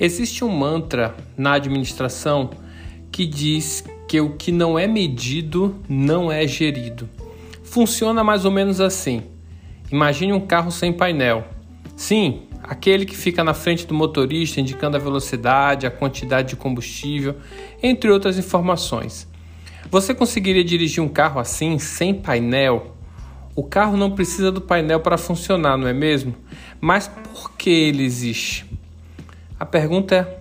Existe um mantra na administração que diz que o que não é medido não é gerido. Funciona mais ou menos assim. Imagine um carro sem painel. Sim, aquele que fica na frente do motorista indicando a velocidade, a quantidade de combustível, entre outras informações. Você conseguiria dirigir um carro assim, sem painel? O carro não precisa do painel para funcionar, não é mesmo? Mas por que ele existe? A pergunta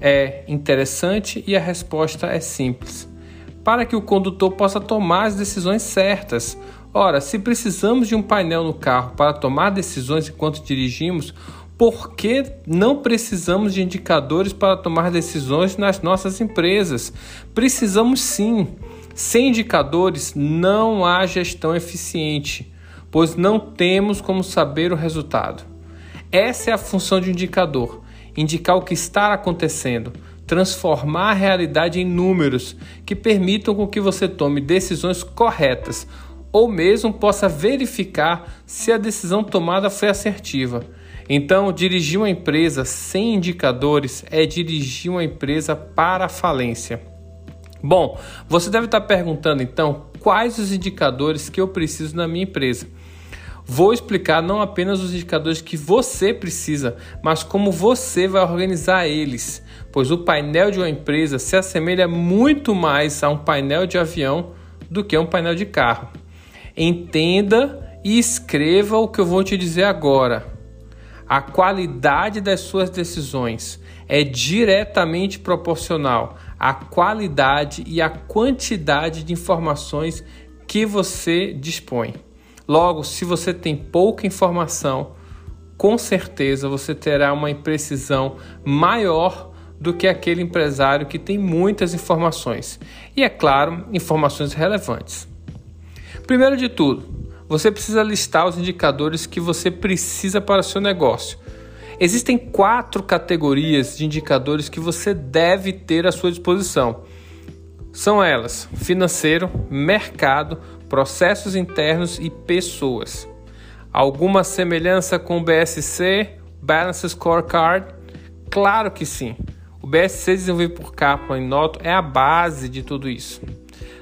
é interessante e a resposta é simples. Para que o condutor possa tomar as decisões certas. Ora, se precisamos de um painel no carro para tomar decisões enquanto dirigimos, por que não precisamos de indicadores para tomar decisões nas nossas empresas? Precisamos sim. Sem indicadores não há gestão eficiente, pois não temos como saber o resultado. Essa é a função de um indicador indicar o que está acontecendo, transformar a realidade em números que permitam com que você tome decisões corretas ou mesmo possa verificar se a decisão tomada foi assertiva. Então, dirigir uma empresa sem indicadores é dirigir uma empresa para a falência. Bom, você deve estar perguntando então quais os indicadores que eu preciso na minha empresa. Vou explicar não apenas os indicadores que você precisa, mas como você vai organizar eles, pois o painel de uma empresa se assemelha muito mais a um painel de avião do que a um painel de carro. Entenda e escreva o que eu vou te dizer agora. A qualidade das suas decisões é diretamente proporcional à qualidade e à quantidade de informações que você dispõe. Logo, se você tem pouca informação, com certeza você terá uma imprecisão maior do que aquele empresário que tem muitas informações. E é claro, informações relevantes. Primeiro de tudo, você precisa listar os indicadores que você precisa para seu negócio. Existem quatro categorias de indicadores que você deve ter à sua disposição. São elas: financeiro, mercado, processos internos e pessoas. Alguma semelhança com o BSC, Balance Scorecard? Claro que sim. O BSC desenvolvido por Kaplan e Noto é a base de tudo isso.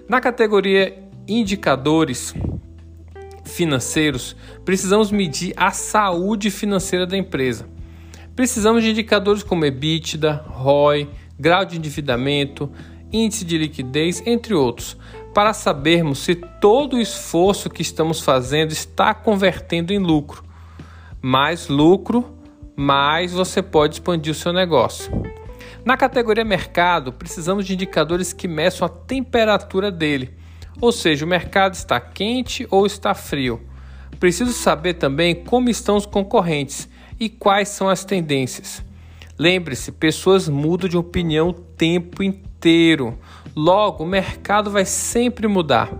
Na categoria indicadores financeiros, precisamos medir a saúde financeira da empresa. Precisamos de indicadores como EBITDA, ROI, grau de endividamento, índice de liquidez, entre outros, para sabermos se todo o esforço que estamos fazendo está convertendo em lucro. Mais lucro, mais você pode expandir o seu negócio. Na categoria mercado, precisamos de indicadores que meçam a temperatura dele, ou seja, o mercado está quente ou está frio. Preciso saber também como estão os concorrentes e quais são as tendências. Lembre-se, pessoas mudam de opinião o tempo inteiro. Logo, o mercado vai sempre mudar.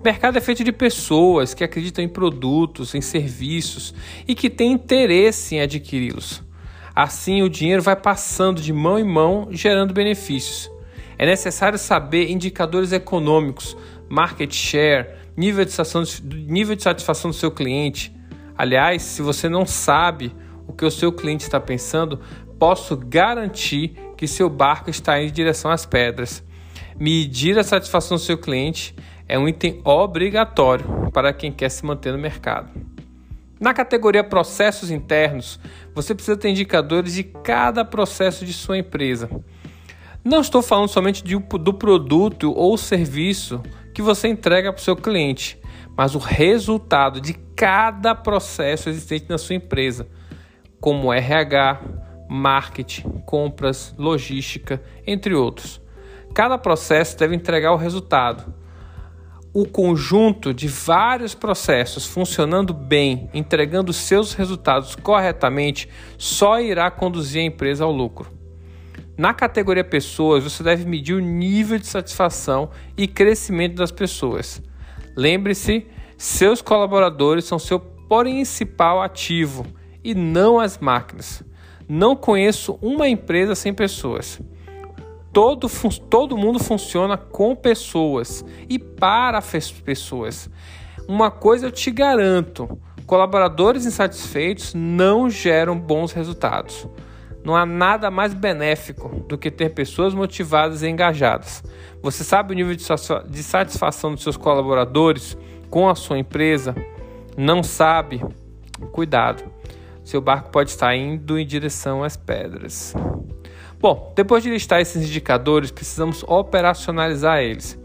O mercado é feito de pessoas que acreditam em produtos, em serviços e que têm interesse em adquiri-los. Assim, o dinheiro vai passando de mão em mão, gerando benefícios. É necessário saber indicadores econômicos, market share, nível de satisfação, nível de satisfação do seu cliente. Aliás, se você não sabe o que o seu cliente está pensando, posso garantir que seu barco está indo em direção às pedras. Medir a satisfação do seu cliente é um item obrigatório para quem quer se manter no mercado. Na categoria processos internos, você precisa ter indicadores de cada processo de sua empresa. Não estou falando somente de, do produto ou serviço que você entrega para o seu cliente, mas o resultado de cada processo existente na sua empresa, como RH, marketing, compras, logística, entre outros. Cada processo deve entregar o resultado. O conjunto de vários processos funcionando bem, entregando seus resultados corretamente, só irá conduzir a empresa ao lucro. Na categoria pessoas, você deve medir o nível de satisfação e crescimento das pessoas. Lembre-se, seus colaboradores são seu principal ativo e não as máquinas. Não conheço uma empresa sem pessoas. Todo, todo mundo funciona com pessoas e para pessoas. Uma coisa eu te garanto: colaboradores insatisfeitos não geram bons resultados. Não há nada mais benéfico do que ter pessoas motivadas e engajadas. Você sabe o nível de satisfação dos seus colaboradores com a sua empresa? Não sabe? Cuidado, seu barco pode estar indo em direção às pedras. Bom, depois de listar esses indicadores, precisamos operacionalizar eles.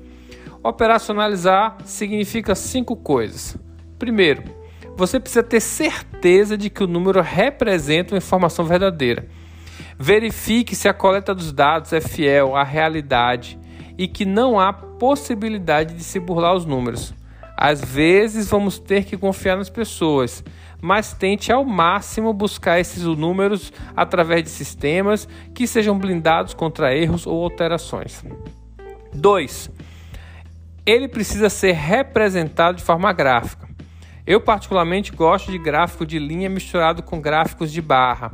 Operacionalizar significa cinco coisas. Primeiro, você precisa ter certeza de que o número representa uma informação verdadeira. Verifique se a coleta dos dados é fiel à realidade e que não há possibilidade de se burlar os números. Às vezes vamos ter que confiar nas pessoas, mas tente ao máximo buscar esses números através de sistemas que sejam blindados contra erros ou alterações. 2. Ele precisa ser representado de forma gráfica. Eu particularmente gosto de gráfico de linha misturado com gráficos de barra.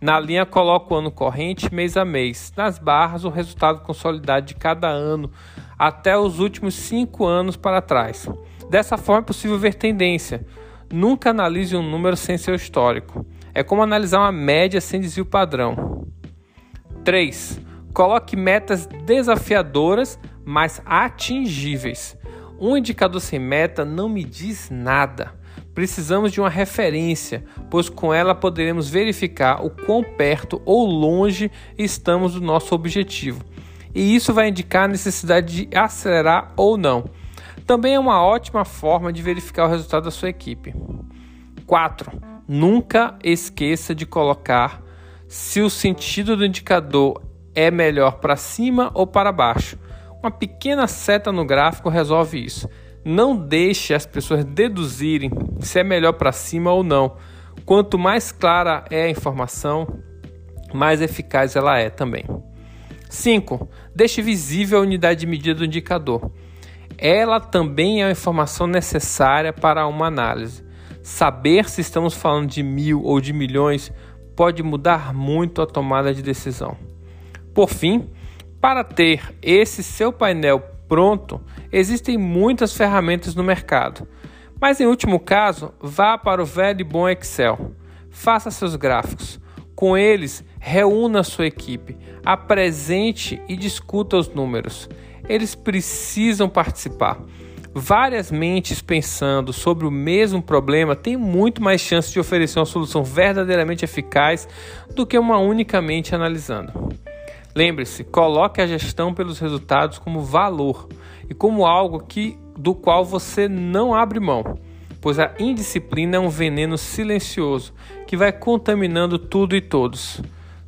Na linha coloco o ano corrente mês a mês. Nas barras, o resultado consolidado de cada ano até os últimos cinco anos para trás. Dessa forma é possível ver tendência. Nunca analise um número sem seu histórico. É como analisar uma média sem desvio padrão. 3. Coloque metas desafiadoras, mas atingíveis. Um indicador sem meta não me diz nada. Precisamos de uma referência, pois com ela poderemos verificar o quão perto ou longe estamos do nosso objetivo. E isso vai indicar a necessidade de acelerar ou não. Também é uma ótima forma de verificar o resultado da sua equipe. 4. Nunca esqueça de colocar se o sentido do indicador é melhor para cima ou para baixo. Uma pequena seta no gráfico resolve isso. Não deixe as pessoas deduzirem se é melhor para cima ou não. Quanto mais clara é a informação, mais eficaz ela é também. 5. Deixe visível a unidade de medida do indicador. Ela também é uma informação necessária para uma análise. Saber se estamos falando de mil ou de milhões pode mudar muito a tomada de decisão. Por fim, para ter esse seu painel pronto, existem muitas ferramentas no mercado. Mas em último caso, vá para o velho e bom Excel. Faça seus gráficos. Com eles, reúna sua equipe, apresente e discuta os números. Eles precisam participar. Várias mentes pensando sobre o mesmo problema têm muito mais chance de oferecer uma solução verdadeiramente eficaz do que uma unicamente analisando. Lembre-se, coloque a gestão pelos resultados como valor e como algo que, do qual você não abre mão, pois a indisciplina é um veneno silencioso que vai contaminando tudo e todos.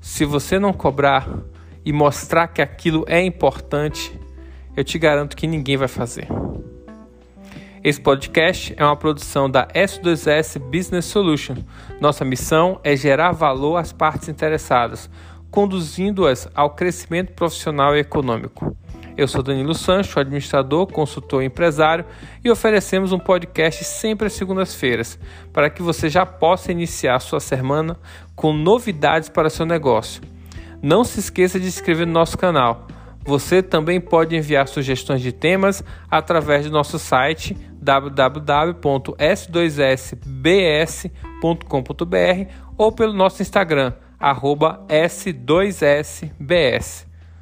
Se você não cobrar e mostrar que aquilo é importante, eu te garanto que ninguém vai fazer. Esse podcast é uma produção da S2S Business Solution. Nossa missão é gerar valor às partes interessadas conduzindo-as ao crescimento profissional e econômico. Eu sou Danilo Sancho, administrador, consultor e empresário, e oferecemos um podcast sempre às segundas-feiras, para que você já possa iniciar sua semana com novidades para seu negócio. Não se esqueça de se inscrever no nosso canal. Você também pode enviar sugestões de temas através do nosso site www.s2sbs.com.br ou pelo nosso Instagram arroba S2SBS.